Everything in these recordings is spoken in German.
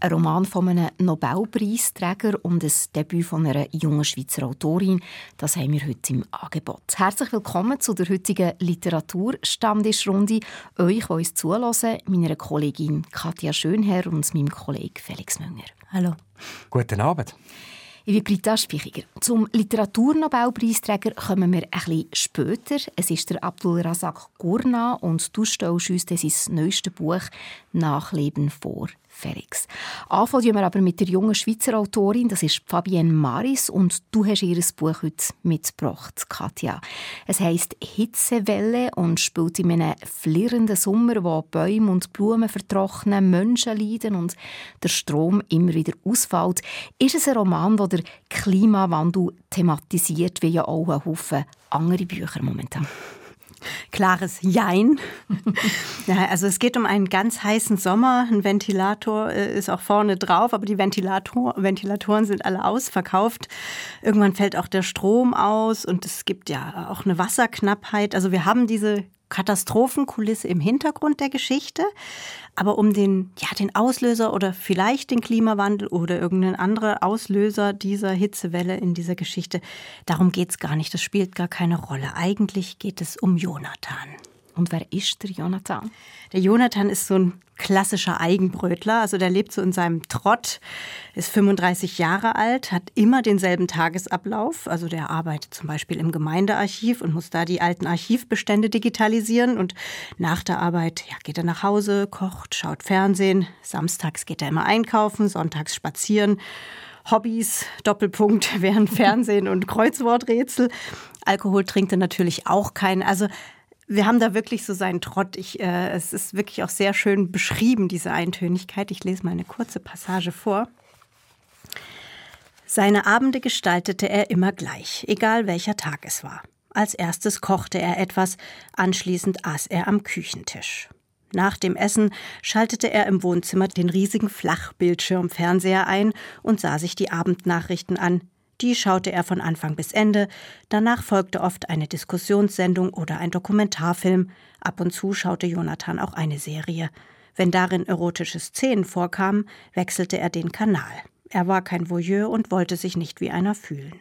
ein Roman von einem Nobelpreisträger und ein Debüt von einer jungen Schweizer Autorin. Das haben wir heute im Angebot. Herzlich willkommen zu der heutigen Literaturstammtischrunde. Euch, die uns zulassen, meiner Kollegin Katja Schönherr und meinem Kollegen Felix Münger. Hallo. Guten Abend. Ich bin Britta Spichiger. Zum Literaturnobelpreisträger kommen wir ein bisschen später. Es ist der Abdul Razak Gurna und du stellst uns sein neuestes Buch «Nachleben vor». Felix. Anfangen wir aber mit der jungen Schweizer Autorin, das ist Fabienne Maris und du hast ihr Buch heute mitgebracht, Katja. Es heißt Hitzewelle und spielt in einem flirrenden Sommer, wo Bäume und Blumen vertrocknen, Menschen leiden und der Strom immer wieder ausfällt. Ist es ein Roman, der der Klimawandel thematisiert, wie ja auch ein Haufen andere Bücher momentan? Klares Jein. ja, also es geht um einen ganz heißen Sommer. Ein Ventilator äh, ist auch vorne drauf, aber die Ventilator Ventilatoren sind alle ausverkauft. Irgendwann fällt auch der Strom aus und es gibt ja auch eine Wasserknappheit. Also wir haben diese Katastrophenkulisse im Hintergrund der Geschichte. Aber um den, ja, den Auslöser oder vielleicht den Klimawandel oder irgendeinen anderen Auslöser dieser Hitzewelle in dieser Geschichte, darum geht es gar nicht. Das spielt gar keine Rolle. Eigentlich geht es um Jonathan. Und wer ist der Jonathan? Der Jonathan ist so ein klassischer Eigenbrötler. Also der lebt so in seinem Trott, ist 35 Jahre alt, hat immer denselben Tagesablauf. Also der arbeitet zum Beispiel im Gemeindearchiv und muss da die alten Archivbestände digitalisieren. Und nach der Arbeit ja, geht er nach Hause, kocht, schaut Fernsehen. Samstags geht er immer einkaufen, sonntags spazieren. Hobbys, Doppelpunkt, während Fernsehen und Kreuzworträtsel. Alkohol trinkt er natürlich auch keinen. Also wir haben da wirklich so seinen Trott. Ich, äh, es ist wirklich auch sehr schön beschrieben, diese Eintönigkeit. Ich lese mal eine kurze Passage vor. Seine Abende gestaltete er immer gleich, egal welcher Tag es war. Als erstes kochte er etwas, anschließend aß er am Küchentisch. Nach dem Essen schaltete er im Wohnzimmer den riesigen Flachbildschirmfernseher ein und sah sich die Abendnachrichten an, die schaute er von Anfang bis Ende, danach folgte oft eine Diskussionssendung oder ein Dokumentarfilm, ab und zu schaute Jonathan auch eine Serie. Wenn darin erotische Szenen vorkamen, wechselte er den Kanal. Er war kein Voyeur und wollte sich nicht wie einer fühlen.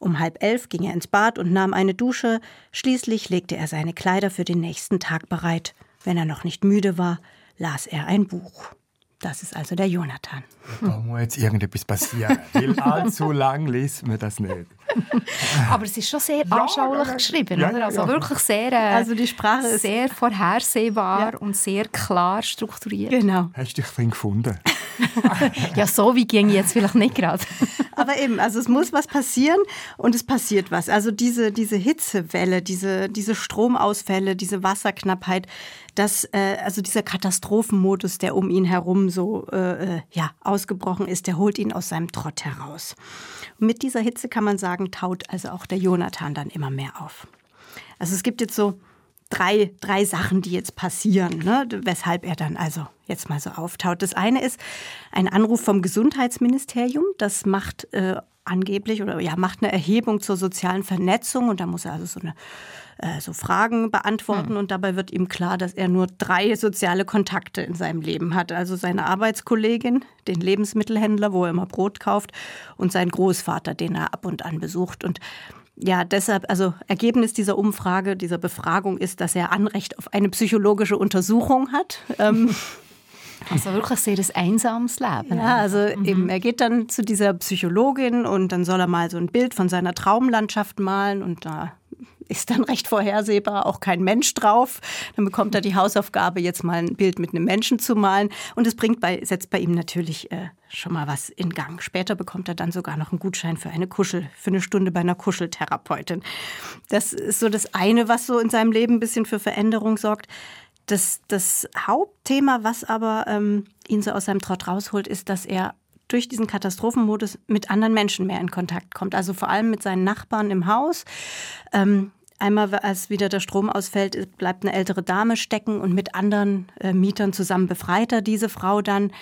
Um halb elf ging er ins Bad und nahm eine Dusche, schließlich legte er seine Kleider für den nächsten Tag bereit. Wenn er noch nicht müde war, las er ein Buch. Das ist also der Jonathan. Da muss jetzt irgendetwas passieren. Weil allzu lang liest man das nicht. Aber es ist schon sehr ja, anschaulich geschrieben, ja, oder? Also ja. wirklich sehr, äh, also die Sprache ist sehr vorhersehbar und sehr klar strukturiert. Genau. Hast du dich drin gefunden? ja, so wie ging jetzt vielleicht nicht gerade. Aber eben, also es muss was passieren und es passiert was. Also diese, diese Hitzewelle, diese, diese Stromausfälle, diese Wasserknappheit, das, äh, also dieser Katastrophenmodus, der um ihn herum so äh, äh, ja, ausgebrochen ist, der holt ihn aus seinem Trott heraus. Und mit dieser Hitze kann man sagen, taut also auch der Jonathan dann immer mehr auf. Also es gibt jetzt so drei, drei Sachen, die jetzt passieren, ne? weshalb er dann also jetzt mal so auftaut. Das eine ist ein Anruf vom Gesundheitsministerium. Das macht äh, angeblich oder ja macht eine Erhebung zur sozialen Vernetzung und da muss er also so eine äh, so Fragen beantworten hm. und dabei wird ihm klar, dass er nur drei soziale Kontakte in seinem Leben hat. Also seine Arbeitskollegin, den Lebensmittelhändler, wo er immer Brot kauft und seinen Großvater, den er ab und an besucht und ja, deshalb, also Ergebnis dieser Umfrage, dieser Befragung ist, dass er Anrecht auf eine psychologische Untersuchung hat. Ähm, also wirklich sehr das einsames Leben. Ja, also mhm. eben, er geht dann zu dieser Psychologin und dann soll er mal so ein Bild von seiner Traumlandschaft malen und da ist dann recht vorhersehbar auch kein Mensch drauf. Dann bekommt er die Hausaufgabe, jetzt mal ein Bild mit einem Menschen zu malen. Und es bringt bei, setzt bei ihm natürlich äh, schon mal was in Gang. Später bekommt er dann sogar noch einen Gutschein für eine Kuschel, für eine Stunde bei einer Kuscheltherapeutin. Das ist so das eine, was so in seinem Leben ein bisschen für Veränderung sorgt. Das, das Hauptthema, was aber ähm, ihn so aus seinem Trott rausholt, ist, dass er durch diesen Katastrophenmodus mit anderen Menschen mehr in Kontakt kommt. Also vor allem mit seinen Nachbarn im Haus. Ähm, Einmal, als wieder der Strom ausfällt, bleibt eine ältere Dame stecken und mit anderen äh, Mietern zusammen befreit er diese Frau dann.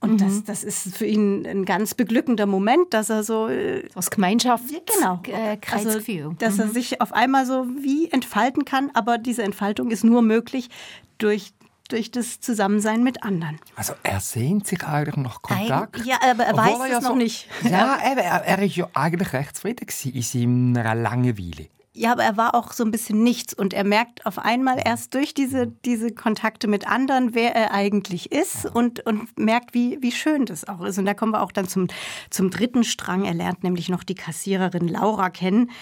Und mhm. das, das ist für ihn ein ganz beglückender Moment, dass er so. Äh, das Gemeinschaftsgefühl. Genau. Äh, also, dass mhm. er sich auf einmal so wie entfalten kann, aber diese Entfaltung ist nur möglich durch durch das Zusammensein mit anderen. Also er sehnt sich eigentlich nach Kontakt. Ein, ja, aber er weiß er ja es noch so, nicht. Ja, eben, er, ist ja eigentlich recht zufrieden in seiner Langeweile. Ja, aber er war auch so ein bisschen nichts und er merkt auf einmal erst durch diese, diese Kontakte mit anderen, wer er eigentlich ist und, und merkt, wie, wie schön das auch ist. Und da kommen wir auch dann zum, zum dritten Strang. Er lernt nämlich noch die Kassiererin Laura kennen.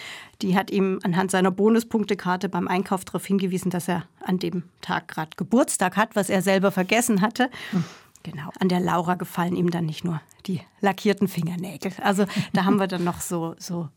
Die hat ihm anhand seiner Bonuspunktekarte beim Einkauf darauf hingewiesen, dass er an dem Tag gerade Geburtstag hat, was er selber vergessen hatte. Hm. Genau. An der Laura gefallen ihm dann nicht nur die lackierten Fingernägel. Also da haben wir dann noch so, so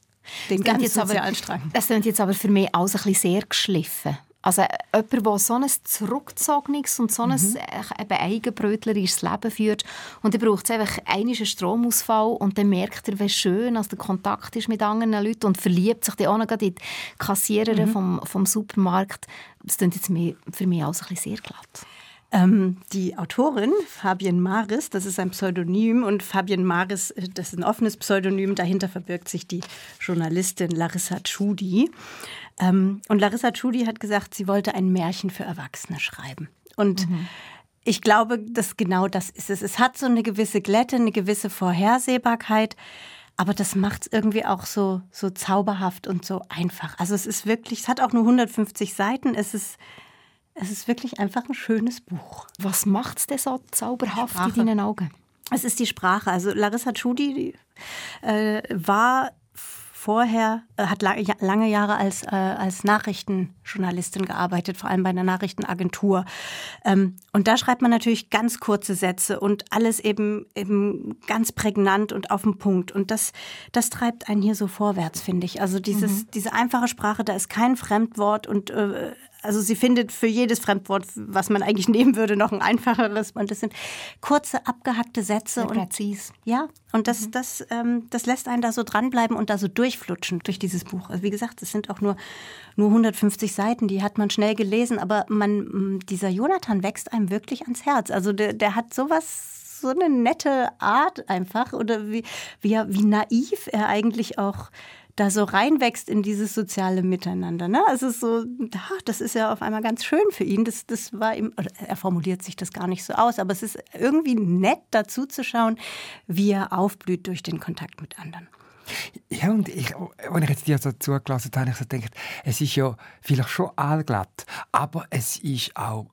den ganzen sozialen Strang. Das klingt jetzt aber für mich alles ein bisschen sehr geschliffen. Also jemand, der so ein zurückgezogenes und so ein mhm. eben eigenbrötlerisches Leben führt und dann braucht es einfach einen Stromausfall und dann merkt er, wie schön als der Kontakt ist mit anderen Leuten und verliebt sich dann auch noch in die Kassiererin mhm. vom, vom Supermarkt. Das klingt jetzt für mich alles ein bisschen sehr glatt. Ähm, die Autorin Fabienne Maris, das ist ein Pseudonym und Fabienne Maris, äh, das ist ein offenes Pseudonym, dahinter verbirgt sich die Journalistin Larissa Tschudi. Ähm, und Larissa Tschudi hat gesagt, sie wollte ein Märchen für Erwachsene schreiben. Und mhm. ich glaube, dass genau das ist es. Es hat so eine gewisse Glätte, eine gewisse Vorhersehbarkeit. Aber das macht es irgendwie auch so, so zauberhaft und so einfach. Also es ist wirklich, es hat auch nur 150 Seiten. Es ist es ist wirklich einfach ein schönes Buch. Was macht es denn so zauberhaft in deinen Augen? Es ist die Sprache. Also Larissa Tschudi äh, war vorher, äh, hat lange Jahre als, äh, als Nachrichtenjournalistin gearbeitet, vor allem bei einer Nachrichtenagentur. Ähm, und da schreibt man natürlich ganz kurze Sätze und alles eben, eben ganz prägnant und auf den Punkt. Und das, das treibt einen hier so vorwärts, finde ich. Also dieses, mhm. diese einfache Sprache, da ist kein Fremdwort und äh, also sie findet für jedes Fremdwort, was man eigentlich nehmen würde, noch ein einfacheres. Und das sind kurze, abgehackte Sätze. und präzis. Ja, und das, mhm. das, ähm, das lässt einen da so dranbleiben und da so durchflutschen durch dieses Buch. Also wie gesagt, es sind auch nur, nur 150 Seiten, die hat man schnell gelesen, aber man, dieser Jonathan wächst einem wirklich ans Herz. Also der, der hat sowas so eine nette Art einfach oder wie, wie, wie naiv er eigentlich auch da so reinwächst in dieses soziale Miteinander. Ne? Also so, das ist ja auf einmal ganz schön für ihn. Das, das war ihm, er formuliert sich das gar nicht so aus, aber es ist irgendwie nett dazu zu schauen, wie er aufblüht durch den Kontakt mit anderen. Ja, und ich, wenn ich jetzt dir so zugelassen habe, habe ich so gedacht, es ist ja vielleicht schon allglatt, aber es ist auch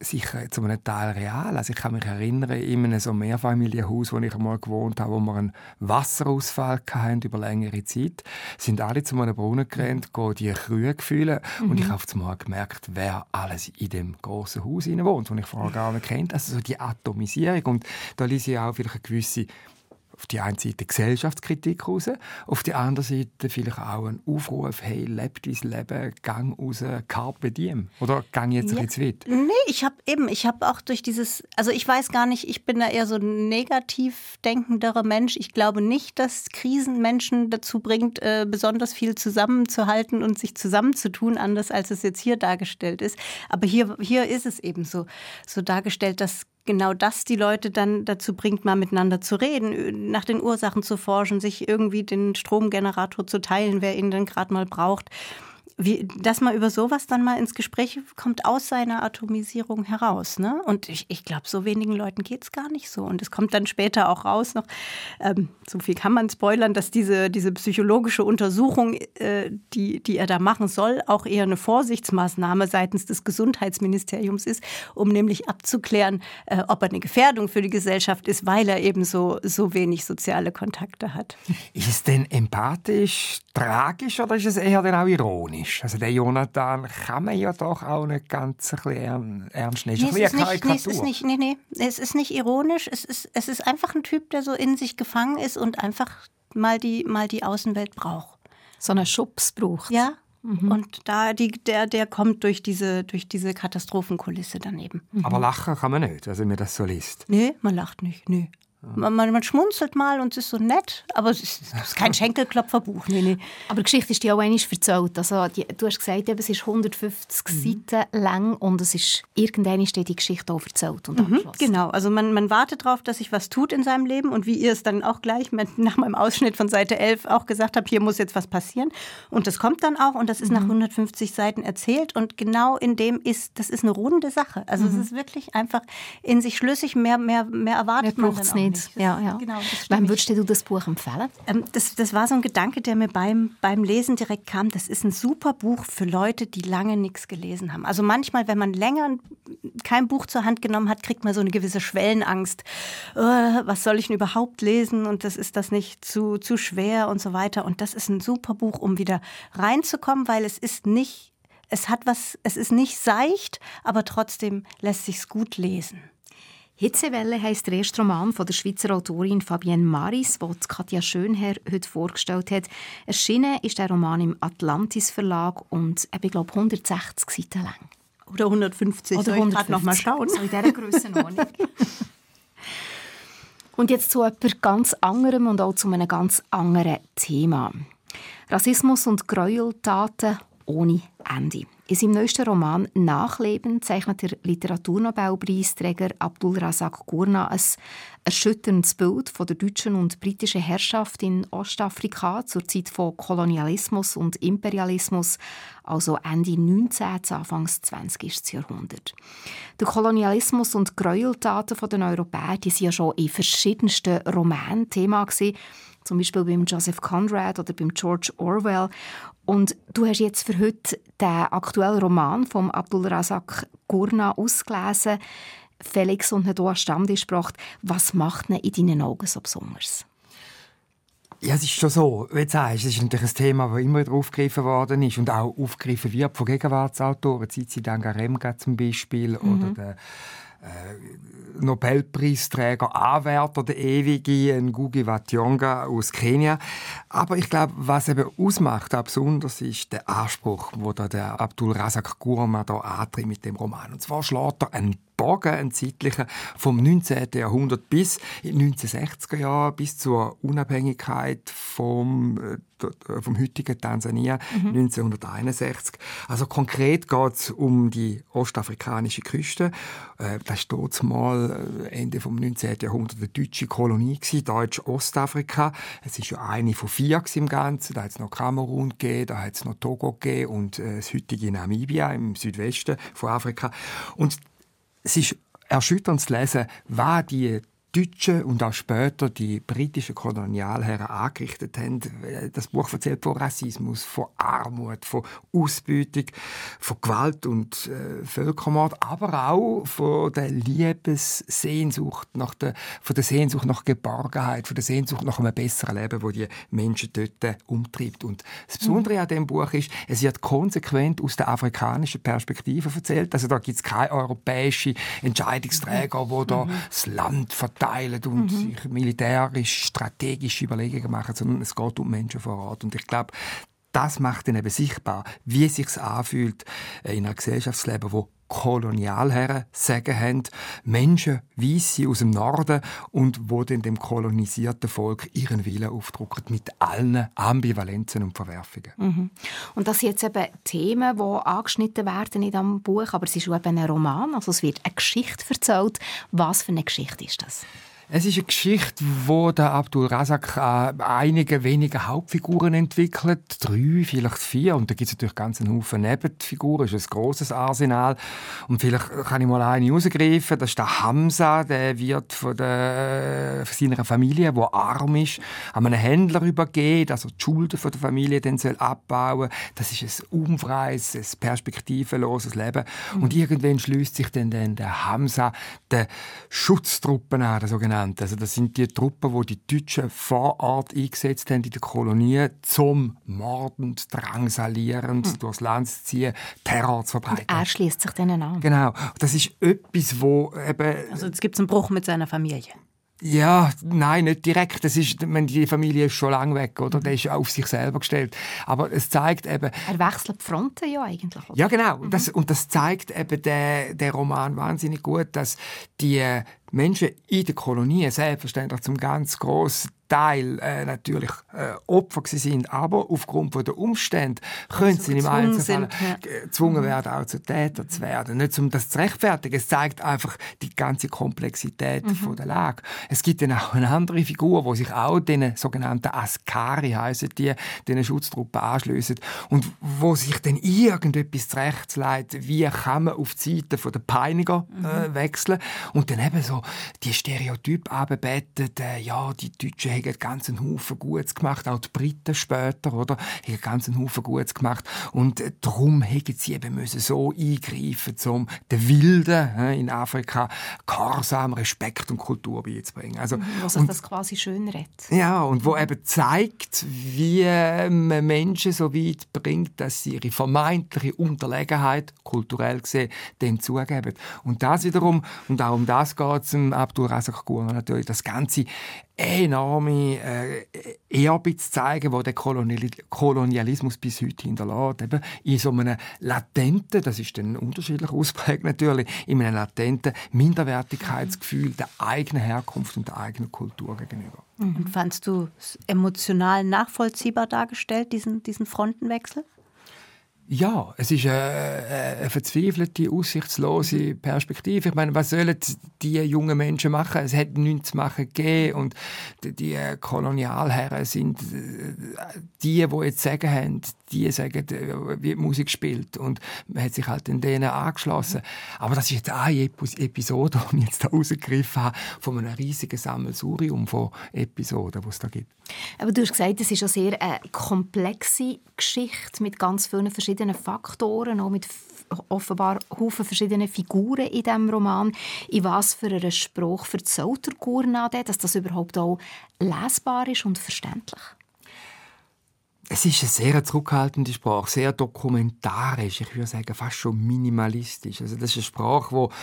sicher zu einem Teil real. Also ich kann mich erinnern, in einem so Mehrfamilienhaus, wo ich einmal gewohnt habe, wo wir einen Wasserausfall hatten über längere Zeit, sind alle zu einem Brunnen gerannt, mhm. die Kühe gefühlt mhm. und ich habe mal gemerkt, wer alles in dem großen Haus wohnt, das ich vorher gar nicht kennt. Also so die Atomisierung und da lese ich auch vielleicht eine gewisse auf die eine Seite Gesellschaftskritik raus, auf die andere Seite vielleicht auch ein Aufruf, hey, leb dein Leben, gang raus, carpe diem. Oder gang jetzt ja. ein bisschen weit? Nee, ich habe eben, ich habe auch durch dieses, also ich weiß gar nicht, ich bin da eher so ein negativ denkenderer Mensch. Ich glaube nicht, dass Krisen Menschen dazu bringt, äh, besonders viel zusammenzuhalten und sich zusammenzutun, anders als es jetzt hier dargestellt ist. Aber hier, hier ist es eben so, so dargestellt, dass genau das die Leute dann dazu bringt, mal miteinander zu reden, nach den Ursachen zu forschen, sich irgendwie den Stromgenerator zu teilen, wer ihn dann gerade mal braucht wie, dass man über sowas dann mal ins Gespräch kommt aus seiner Atomisierung heraus. Ne? Und ich, ich glaube, so wenigen Leuten geht es gar nicht so. Und es kommt dann später auch raus noch, ähm, so viel kann man spoilern, dass diese, diese psychologische Untersuchung, äh, die, die er da machen soll, auch eher eine Vorsichtsmaßnahme seitens des Gesundheitsministeriums ist, um nämlich abzuklären, äh, ob er eine Gefährdung für die Gesellschaft ist, weil er eben so, so wenig soziale Kontakte hat. Ist denn empathisch, tragisch oder ist es eher dann auch ironisch? Ist. Also der Jonathan kann man ja doch auch nicht ganz ein bisschen ernst nehmen. Nee, es, ist nicht, nee, es ist nicht, nee, nee, es ist nicht ironisch. Es ist, es ist einfach ein Typ, der so in sich gefangen ist und einfach mal die, mal die Außenwelt braucht. So eine Schubs braucht. Ja, Mhm. Und da die, der, der kommt durch diese, durch diese Katastrophenkulisse daneben. Mhm. Aber lachen kann man nicht, also mir das so liest. Nee, man lacht nicht. Nee. Man, man, schmunzelt mal und es ist so nett, aber es ist, es ist kein Schenkelklopferbuch. Nee, nee. Aber die Geschichte ist dir auch einmal erzählt. Also, die, du hast gesagt, es ist 150 mhm. Seiten lang und es ist irgendwann steht die Geschichte auch erzählt und mhm, Genau, also man, man wartet darauf, dass sich was tut in seinem Leben und wie ihr es dann auch gleich mit, nach meinem Ausschnitt von Seite 11 auch gesagt habt, hier muss jetzt was passieren. Und das kommt dann auch und das ist mhm. nach 150 Seiten erzählt und genau in dem ist, das ist eine runde Sache. Also es mhm. ist wirklich einfach in sich schlüssig, mehr, mehr, mehr erwartet man dann auch nicht. Ja, ja. Genau, Wem würdest du das Buch empfehlen? Ähm, das, das war so ein Gedanke, der mir beim, beim Lesen direkt kam. Das ist ein super Buch für Leute, die lange nichts gelesen haben. Also manchmal, wenn man länger kein Buch zur Hand genommen hat, kriegt man so eine gewisse Schwellenangst. Oh, was soll ich denn überhaupt lesen? Und das ist das nicht zu, zu schwer und so weiter. Und das ist ein super Buch, um wieder reinzukommen, weil es ist nicht es hat was, es ist nicht seicht, aber trotzdem lässt sich's gut lesen. Hitzewelle heisst der erste Roman von der Schweizer Autorin Fabienne Maris, den Katja Schönherr heute vorgestellt hat. Erschienen ist der Roman im Atlantis Verlag und ich glaube 160 Seiten lang. Oder 150, Oder 150. ich noch mal schauen. So in dieser Grössenordnung. und jetzt zu etwas ganz anderem und auch zu einem ganz anderen Thema. Rassismus und Gräueltaten ohne Ende. In seinem neuesten Roman «Nachleben» zeichnet der Literaturnobelpreisträger Abdul Razak Gurna ein erschütterndes Bild von der deutschen und britischen Herrschaft in Ostafrika zur Zeit von Kolonialismus und Imperialismus, also Ende 19. Anfang 20. Jahrhundert. Der Kolonialismus und Gräueltaten der Europäer die sind ja schon in verschiedensten Romanen Thema gewesen, zum Beispiel beim Joseph Conrad oder beim George Orwell. Und du hast jetzt für heute den aktuellen Roman von Abdul Razak Gurna ausgelesen. Felix und Nedoa Stammtisch gebracht. Was macht ihn in deinen Augen so besonders? Ja, es ist schon so. Wie du sagst, es ist natürlich ein Thema, das immer wieder aufgegriffen worden ist und auch aufgegriffen wird von Gegenwartsautoren, Zizi Dangaremga zum Beispiel mhm. oder der äh, Nobelpreisträger Anwärter, der ewige Ngugi wa Thiong'o aus Kenia. Aber ich glaube, was eben ausmacht, auch besonders, ist der Anspruch, wo der Abdul Razak Gurma da antritt mit dem Roman. Und zwar schlägt er einen Bogen, einen zeitlichen, vom 19. Jahrhundert bis in die 1960er Jahre, bis zur Unabhängigkeit vom, äh, vom heutigen Tansania mhm. 1961. Also konkret geht es um die ostafrikanische Küste. Äh, das war dort mal äh, Ende vom 19. Jahrhundert eine deutsche Kolonie Deutsch-Ostafrika. Es ist ja eine von vier im Ganzen. Da hat es noch Kamerun gegeben, da hat es noch Togo gegeben und das heutige Namibia im Südwesten von Afrika. Und es ist erschütternd zu lesen, was die Deutschen und auch später die britischen Kolonialherren angerichtet haben. Das Buch erzählt von Rassismus, von Armut, von Ausbeutung, von Gewalt und äh, Völkermord, aber auch von der Liebessehnsucht, nach der, von der Sehnsucht nach Geborgenheit, von der Sehnsucht nach einem besseren Leben, wo die Menschen dort umtreibt. Und das Besondere mhm. an dem Buch ist, es wird konsequent aus der afrikanischen Perspektive erzählt. Also da gibt es keine europäischen Entscheidungsträger, mhm. wo da mhm. das Land verteilen teilen und mhm. sich militärisch, strategische Überlegungen machen, sondern es geht um Menschen vor Ort. Und ich glaube, das macht dann eben sichtbar, wie es sich anfühlt äh, in einem Gesellschaftsleben, wo Kolonialherren sagen haben, Menschen, Weisse aus dem Norden und wo dann dem kolonisierten Volk ihren Willen aufdrucken mit allen Ambivalenzen und Verwerfungen. Mhm. Und das sind jetzt eben Themen, die angeschnitten werden in diesem Buch, aber es ist eben ein Roman, also es wird eine Geschichte erzählt. Was für eine Geschichte ist das? Es ist eine Geschichte, wo der Abdul Razak äh, einige wenige Hauptfiguren entwickelt, drei, vielleicht vier, und da gibt es natürlich ganz einen Haufen Nebenfiguren, es ist ein grosses Arsenal. Und vielleicht kann ich mal eine rausgreifen, das ist der Hamza, der wird von, der, von seiner Familie, wo arm ist, an einen Händler übergeben, also die Schulden von der Familie dann soll abbauen. Das ist ein unfreies, ein perspektivenloses Leben. Mhm. Und irgendwann schließt sich dann, dann der Hamza den Schutztruppen an, der sogenannten genannt. Also das sind die Truppen, die die Deutschen vor Ort eingesetzt haben in der Kolonie, zum mordend, drangsalierend, hm. durchs Land zu ziehen, Terror zu verbreiten. Und er schließt sich denen an. Genau. Das ist etwas, wo eben... Also jetzt gibt es einen Bruch mit seiner Familie. Ja, nein, nicht direkt. Das ist, wenn die Familie ist schon lange weg, oder? Der ist auf sich selber gestellt. Aber es zeigt eben. Er wechselt die Fronten ja eigentlich. Oder? Ja, genau. Mhm. Das, und das zeigt eben der, der Roman wahnsinnig gut, dass die Menschen in den Kolonien selbstverständlich zum ganz großen Teil äh, natürlich äh, Opfer sind, aber aufgrund der Umstände können also sie im Einzelfall ja. gezwungen mhm. werden, auch zu Täter zu werden. Nicht um das zu rechtfertigen, es zeigt einfach die ganze Komplexität mhm. von der Lage. Es gibt dann auch eine andere Figur, wo sich auch den sogenannten Askari heißen die, den Schutztruppen anschließen und wo sich dann irgendetwas zurechtleitet, wie kann man auf die Seite der Peiniger äh, mhm. wechseln und dann eben so die Stereotype abbettet, äh, ja, die Deutschen haben einen ganzen Haufen Gutes gemacht, auch die Briten später, oder? Haben einen ganzen Haufen Gutes gemacht. Und äh, darum hätten sie eben müssen so eingreifen, um den Wilden in Afrika Gehorsam, Respekt und Kultur beizubringen. Also, Was sich das quasi schön redet. Ja, und wo eben zeigt, wie man Menschen so weit bringt, dass sie ihre vermeintliche Unterlegenheit, kulturell gesehen, dem zugeben. Und das wiederum, und auch um das geht es Abdul Razak Gurna natürlich, das ganze enorme äh, Erbe zu zeigen, wo der Kolonialismus bis heute hinterlässt. Eben in so einem latenten, das ist dann unterschiedlich ausprägt natürlich, in einem latenten Minderwertigkeitsgefühl der eigenen Herkunft und der eigenen Kultur gegenüber. Und fandst du es emotional nachvollziehbar dargestellt, diesen, diesen Frontenwechsel? Ja, es ist eine, eine, verzweifelte, aussichtslose Perspektive. Ich meine, was sollen die jungen Menschen machen? Es hat nichts zu machen gegeben und die Kolonialherren sind äh, die, die jetzt sagen haben, die sagen, äh, wie die Musik spielt und man hat sich halt in denen angeschlossen. Aber das ist jetzt eine Episode, die ich jetzt da rausgegriffen habe, von einem riesigen Sammelsurium von Episoden, die es da gibt. Aber du hast gesagt, es ist eine sehr komplexe Geschichte mit ganz vielen verschiedenen Faktoren, auch mit offenbar Haufen verschiedene Figuren in diesem Roman. In was für einen Spruch verzählt der Gurnade, dass das überhaupt auch lesbar ist und verständlich? Es ist eine sehr zurückhaltende Sprache, sehr dokumentarisch, ich würde sagen fast schon minimalistisch. Also das ist eine Sprache, die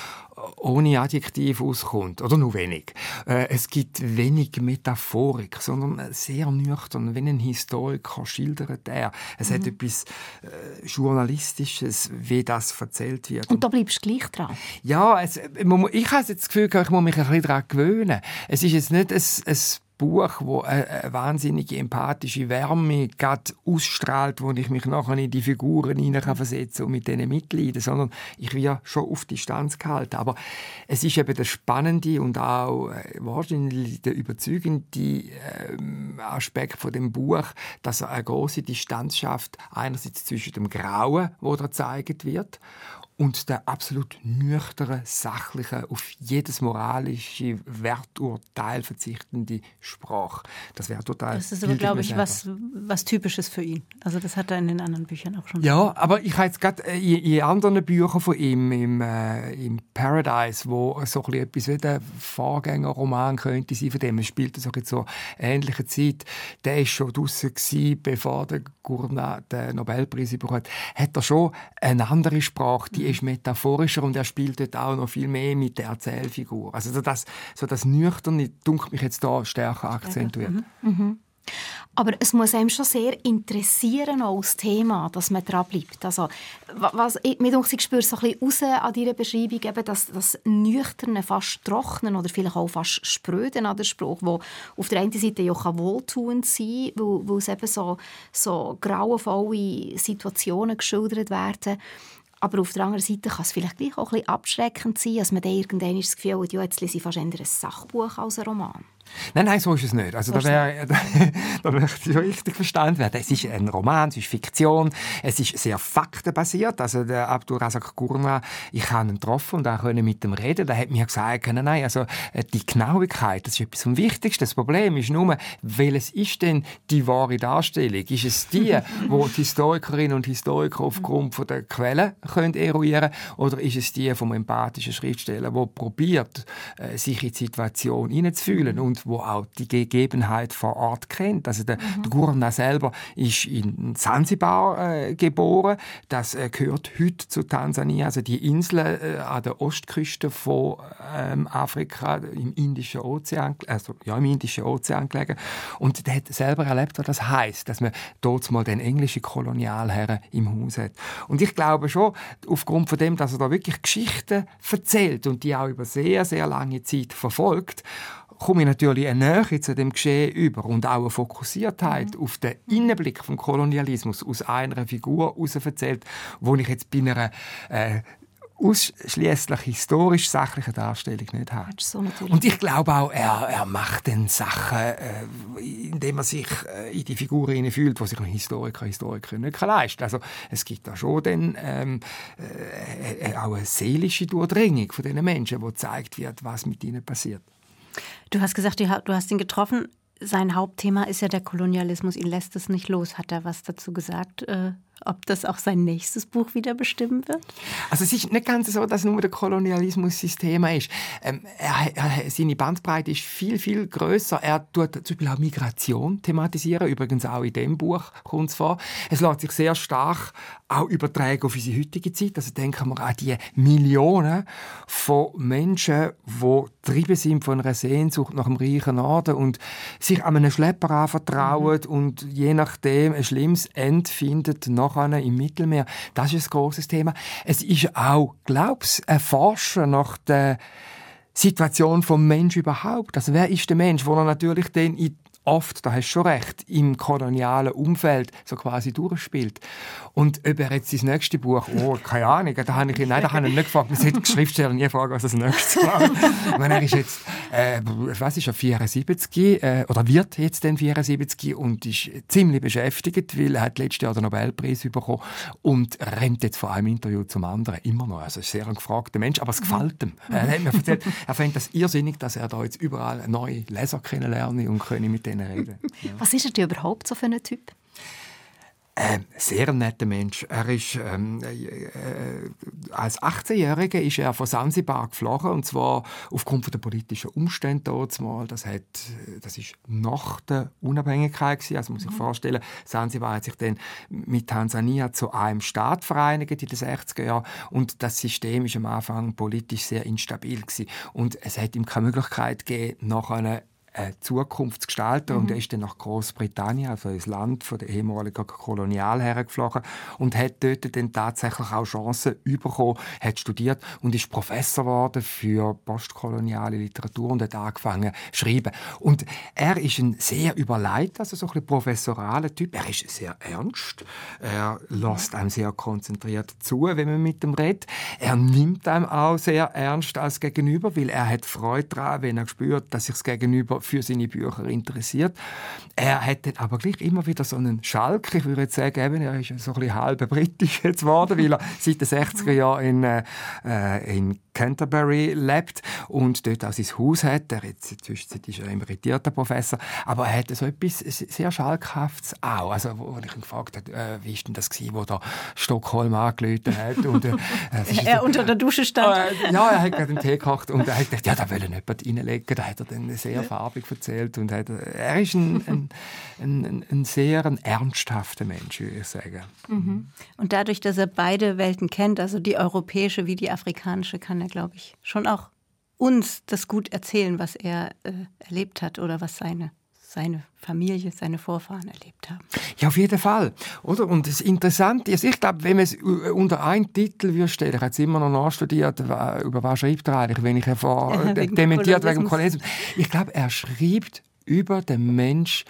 ohne Adjektiv auskommt, oder nur wenig. Äh, es gibt wenig Metaphorik, sondern sehr nüchtern, wenn ein Historiker schildert er. Es mhm. hat etwas äh, Journalistisches, wie das erzählt wird. Und da bleibst du gleich dran? Ja, es, ich habe jetzt das Gefühl, ich muss mich ein bisschen daran gewöhnen. Es ist jetzt nicht ein, ein Buch, wo eine, wahnsinnige empathische Wärme ausstrahlt, wo ich mich nachher in die Figuren hineinversetzen und mit denen mitleiden, sondern ich werde schon auf Distanz gehalten. Aber es ist eben der spannende und auch äh, wahrscheinlich der überzeugende äh, Aspekt von dem Buch, dass er eine große Distanz schafft, einerseits zwischen dem Grauen, wo da gezeigt wird, und der absolut nüchterne, sachliche, auf jedes moralische Werturteil verzichtende Sprache. Das Werturteil. Das ist aber, glaube ich, was, was Typisches für ihn. Also das hat er in den anderen Büchern auch schon. Ja, aber ich habe jetzt gerade in, in, anderen Büchern von ihm, im, äh, im Paradise, wo so ein etwas wie der Vorgängerroman könnte sein von dem, es spielt so zur ähnlichen Zeit, der ist schon draußen gewesen, bevor der Gurna den Nobelpreis bekommen hat, hat er schon eine andere Sprache, die ist metaphorischer und er spielt dort auch noch viel mehr mit der Erzählfigur. Also so das, so das Nüchterne, dunkelt mich jetzt da stärker akzentuiert. Mhm. Mhm. Aber es muss einem schon sehr interessieren, auch das Thema, dass man dranbleibt. Also, was, ich, ich spüre so ein bisschen raus an dieser Beschreibung, eben das, das Nüchterne, fast Trocknen oder vielleicht auch fast Spröden an der Spruch, wo auf der einen Seite ja wohltuend sein kann, weil, es eben so, so grauenvolle Situationen geschildert werden. Aber auf der anderen Seite kann es vielleicht auch ein bisschen abschreckend sein, dass man dann irgendwann das Gefühl hat, ja, jetzt lese ich fast eher ein Sachbuch als ein Roman. Nein, nein, so ist es nicht. Also, da, wär, da, da möchte ich richtig verstanden werden. Es ist ein Roman, es ist Fiktion, es ist sehr faktenbasiert. Also, der Abdul Razak Gurna, ich habe ihn getroffen und auch mit ihm reden. Der hat mir gesagt, nein, nein, also, äh, die Genauigkeit, das ist etwas vom Wichtigsten. Das Problem ist nur, welches ist denn die wahre Darstellung? Ist es die, wo die Historikerinnen und Historiker aufgrund von der Quellen können eruieren oder ist es die vom empathischen Schriftsteller, der probiert, äh, sich in die Situation hineinzufühlen? Und und wo auch die Gegebenheit vor Ort kennt. Also der, mhm. der Gurna selber ist in Zanzibar äh, geboren. Das äh, gehört heute zu Tansania, also die Insel äh, an der Ostküste von ähm, Afrika im Indischen Ozean, also ja im Indischen Ozean gelegen. Und der hat selber erlebt, was das heißt, dass man dort mal den englischen Kolonialherren im Haus hat. Und ich glaube schon, aufgrund von dem, dass er da wirklich Geschichten erzählt und die auch über sehr sehr lange Zeit verfolgt, komme ich natürlich eine Nähe zu dem Geschehen über und auch eine Fokussiertheit mhm. auf den Innenblick vom Kolonialismus aus einer Figur heraus erzählt, wo ich jetzt bei einer äh, ausschließlich historisch sachliche Darstellung nicht hat. So und ich glaube auch, er, er macht dann Sachen, äh, indem er sich äh, in die Figur fühlt, wo sich ein Historiker, Historiker nicht leisten kann. Also es gibt da schon dann, ähm, äh, äh, auch eine seelische Durchdringung von diesen Menschen, wo gezeigt wird, was mit ihnen passiert. Du hast gesagt, du hast ihn getroffen. Sein Hauptthema ist ja der Kolonialismus. Ihn lässt es nicht los. Hat er was dazu gesagt? Äh, ob das auch sein nächstes Buch wieder bestimmen wird? Also es ist nicht ganz so, dass nur der Kolonialismus das Thema ist. Ähm, er, er, seine Bandbreite ist viel, viel größer. Er tut zum Beispiel auch Migration thematisieren. Übrigens auch in dem Buch kommt es vor. Es lässt sich sehr stark auch übertragen auf unsere heutige Zeit. Also denken wir an die Millionen von Menschen, die getrieben sind von einer Sehnsucht nach dem reichen Norden und sich an einen Schlepper anvertrauen mhm. und je nachdem ein schlimmes Ende findet nachher im Mittelmeer. Das ist ein großes Thema. Es ist auch, glaub's, ein Forschen nach der Situation vom Mensch überhaupt. Also wer ist der Mensch, wo er natürlich dann in oft, da hast du schon recht, im kolonialen Umfeld so quasi durchspielt. Und ob er jetzt sein nächstes Buch, oh, keine Ahnung, da habe ich, nein, da habe ich ihn nicht gefragt. Man sollte Schriftsteller nie fragen, was das nächste war. ich er ist jetzt, äh, was ist er, 74, äh, oder wird jetzt dann 74 und ist ziemlich beschäftigt, weil er hat letztes Jahr den Nobelpreis bekommen und rennt jetzt vor einem Interview zum anderen immer noch. Also ist sehr ein gefragter Mensch, aber es gefällt ihm. Er hat mir erzählt, er findet das irrsinnig, dass er da jetzt überall neue Leser kennenlernen und können mit denen denen reden. Ja. Was ist er überhaupt so für ein Typ? Ähm, sehr netter Mensch. Er ist ähm, äh, als 18-Jähriger ist er von Sansibar geflogen und zwar aufgrund der politischen Umstände dort mal. Das hat, das ist nach der Unabhängigkeit gewesen. Also muss ich mhm. vorstellen, Sansibar hat sich dann mit Tansania zu einem Staat vereinigt in den 60er Jahren und das System ist am Anfang politisch sehr instabil gewesen. und es hat ihm keine Möglichkeit gegeben, nach einer eine Zukunft zu gestalten. Mhm. Und er ist dann nach Großbritannien, also ins Land von der ehemaligen Kolonialherren geflogen und hat dort dann tatsächlich auch Chancen bekommen, hat studiert und ist Professor geworden für postkoloniale Literatur und hat angefangen zu schreiben. Und er ist ein sehr überlegt, also so ein professoraler Typ. Er ist sehr ernst. Er lässt einem sehr konzentriert zu, wenn man mit ihm redet. Er nimmt einem auch sehr ernst als Gegenüber, weil er hat Freude daran, wenn er spürt, dass sich das Gegenüber für seine Bücher interessiert. Er hat dann aber gleich immer wieder so einen Schalk. Ich würde jetzt sagen, eben, er ist so ein bisschen halb britisch jetzt geworden, weil er seit den 60er Jahren in, äh, äh, in Canterbury lebt und dort auch sein Haus hat. Er jetzt, inzwischen ist er emeritierter Professor, aber er hat so etwas sehr Schalkhaftes auch. Also, wo, ich ihn gefragt habe, äh, wie ist denn das gewesen, wo da Stockholm angelötet hat und äh, er unter der Dusche stand. Äh, ja, er hat gerade einen Tee gekocht und er hat gedacht, ja, da will jemand reinlegen. Da hat er dann sehr farbig erzählt und hat, er ist ein, ein, ein, ein sehr ein ernsthafter Mensch, würde ich sagen. Mhm. Und dadurch, dass er beide Welten kennt, also die europäische wie die afrikanische, kann er, glaube ich, schon auch uns das gut erzählen, was er äh, erlebt hat oder was seine seine Familie, seine Vorfahren erlebt haben. Ja, auf jeden Fall. Oder? Und das Interessante ist, ich glaube, wenn man es unter einen Titel würde stellen, ich habe es immer noch nachstudiert, über was schreibt er eigentlich, wenn ich hervor dementiert wegen dem Kollegium. Ich glaube, er schreibt über den Mensch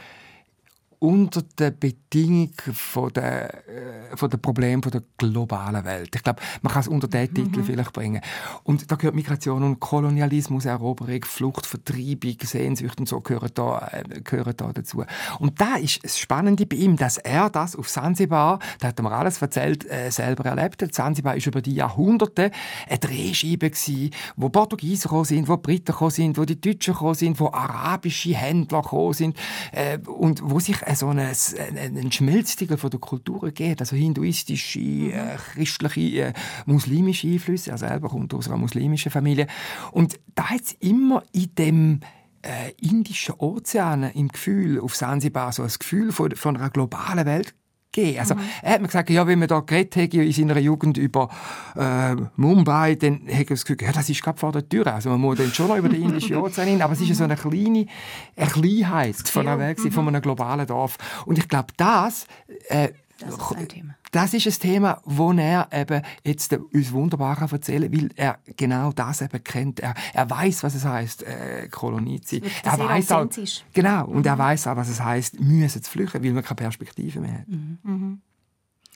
unter den Bedingungen von der, äh, von der Problem von der globalen Welt. Ich glaube, man kann es unter diesen mhm. Titel vielleicht bringen. Und da gehört Migration und Kolonialismus, Eroberung, Flucht, Vertreibung, Sehnsucht und so gehören da, äh, gehören da dazu. Und da ist das Spannende bei ihm, dass er das auf Sansibar, da hat er mir alles erzählt, äh, selber erlebt hat. Sansibar ist über die Jahrhunderte eine Drehscheibe gewesen, wo Portugiesen gekommen sind, wo Briten gekommen sind, wo die Deutschen gekommen sind, wo arabische Händler gekommen sind äh, und wo sich so ein, ein Schmelztiegel von der Kulturen geht, also hinduistische, mhm. äh, christliche, äh, muslimische Einflüsse. Er selber kommt aus einer muslimischen Familie. Und da hat es immer in dem äh, Indischen Ozean im Gefühl auf Sansibar so ein Gefühl von, von einer globalen Welt gegeben. Also, mhm. Er hat mir gesagt, ja, wenn man da geredet hätte in seiner Jugend über äh, Mumbai, dann hätte er das Gefühl, ja, das ist gerade vor der Tür. Also man muss dann schon noch über den Indischen Ozean hin, aber es ist ja so eine kleine eine Kleinheit von einer Welt, mhm. von einem globalen Dorf. Und ich glaube, das äh, das ist ein Thema. Das ist ein Thema, wo er eben jetzt uns wunderbar erzählen kann, weil er genau das eben kennt. Er, er weiß, was es heißt, äh, Kolonie zu sein. Er weiß auch, genau, und mhm. er weiß auch, was es heißt, müssen zu flüchten, weil man keine Perspektive mehr hat. Mhm. Mhm.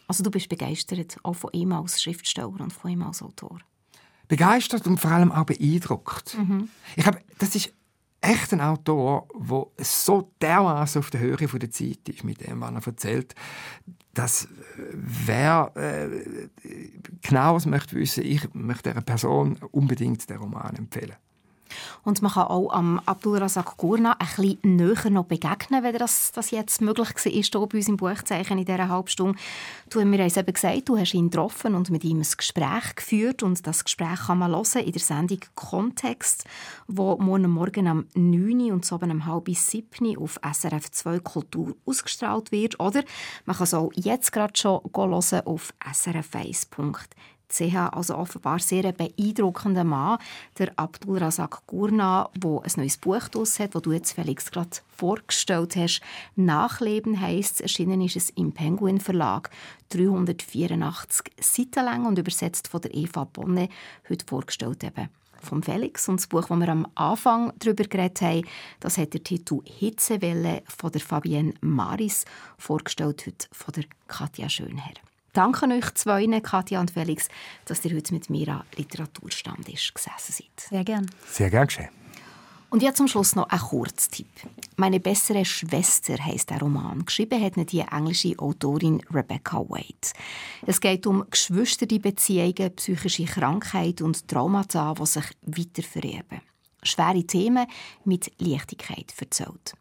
Also du bist begeistert auch von ihm als Schriftsteller und von ihm als Autor. Begeistert und vor allem auch beeindruckt. Mhm. Ich glaube, das ist echt ein Autor, der so dermaßen auf der Höhe der Zeit ist mit dem, was er erzählt, dass äh, wer äh, genaues möchte wissen, ich möchte dieser Person unbedingt den Roman empfehlen. Und man kann auch am Abdul Razak Gurna ein bisschen näher noch begegnen, wenn das, das jetzt möglich war, hier bei uns im Buchzeichen in dieser Halbstunde. Du, wir haben eben gesagt, du hast ihn getroffen und mit ihm ein Gespräch geführt und das Gespräch kann man hören in der Sendung «Kontext», wo morgen Morgen am 9. und so um halb 7 auf SRF 2 Kultur ausgestrahlt wird. Oder man kann es auch jetzt gerade schon hören auf srf1.de CH, also offenbar sehr ein beeindruckender Mann, der Abdul Razak Gurna, der ein neues Buch draus hat, das du jetzt Felix gerade vorgestellt hast. Nachleben heisst es, erschienen ist es im Penguin Verlag, 384 Seiten lang und übersetzt von der Eva Bonne, heute vorgestellt eben vom Felix. Und das Buch, das wir am Anfang darüber geredet haben, das hat der Titel «Hitzewelle» von der Fabienne Maris, vorgestellt heute von der Katja Schönherr. Danke euch zwei, Katja und Felix, dass ihr heute mit mir am Literaturstand gesessen seid. Sehr gerne. Sehr gerne geschehen. Und jetzt zum Schluss noch ein Kurztipp. Meine bessere Schwester heißt der Roman. Geschrieben hat die englische Autorin Rebecca Wade. Es geht um geschwisterte Beziehungen, psychische Krankheit und Traumata, die sich weiter vererben. Schwere Themen mit Leichtigkeit erzählt.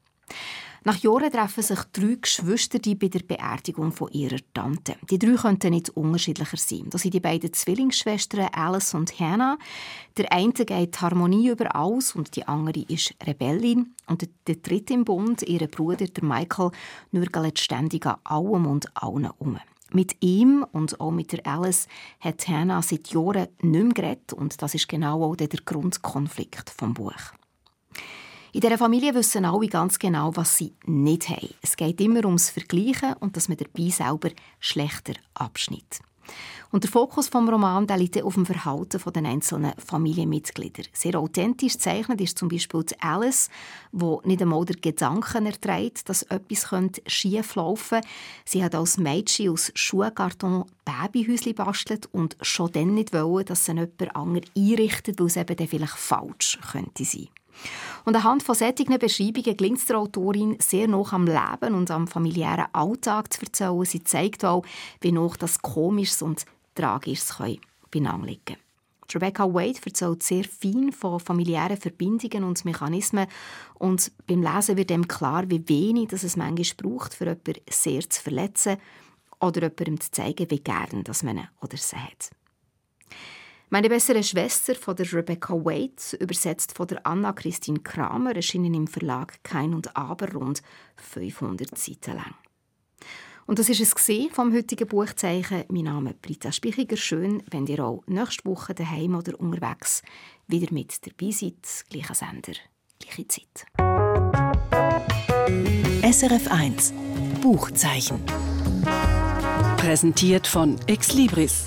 Nach Jahren treffen sich drei Geschwister bei der Beerdigung von ihrer Tante. Die drei könnten nicht unterschiedlicher sein. Das sind die beiden Zwillingsschwestern Alice und Hannah. Der eine geht Harmonie über alles und die andere ist Rebellin. Und der dritte im Bund, ihr Bruder der Michael, nörgelt ständig an allem und allen um. Mit ihm und auch mit der Alice hat Hannah seit Jahren nicht mehr geredet und das ist genau auch der Grundkonflikt vom Buch. In dieser Familie wissen alle ganz genau, was sie nicht haben. Es geht immer ums Vergleichen und dass man dabei selber schlechter abschnitt. Und der Fokus vom Roman der liegt auf dem Verhalten der einzelnen Familienmitglieder. Sehr authentisch zeichnet ist zum Beispiel die Alice, wo nicht einmal der Gedanken erträgt, dass etwas schief laufen könnte. Sie hat als Mädchen aus Schuhkarton Babyhäuschen bastelt und schon dann nicht wollen, dass sie jemand anderes einrichtet, weil es eben dann vielleicht falsch könnte sein. Und anhand von solchen Beschreibungen gelingt es der Autorin, sehr noch am Leben und am familiären Alltag zu erzählen. Sie zeigt auch, wie noch das Komisches und Tragisches beieinander liegen kann. Rebecca Wade erzählt sehr fein von familiären Verbindungen und Mechanismen und beim Lesen wird dem klar, wie wenig das es manchmal braucht, für jemanden sehr zu verletzen oder jemandem zu zeigen, wie gern das man oder sie hat. Meine bessere Schwester von der Rebecca Wade, übersetzt von der Anna-Christine Kramer, erschienen im Verlag Kein und Aber rund 500 Seiten lang. Und das ist es vom heutigen Buchzeichen. Mein Name ist Britta Spichiger. Schön, wenn ihr auch nächste Woche daheim oder unterwegs wieder mit dabei seid. Gleicher Sender, gleiche Zeit. SRF 1 Buchzeichen. Präsentiert von Exlibris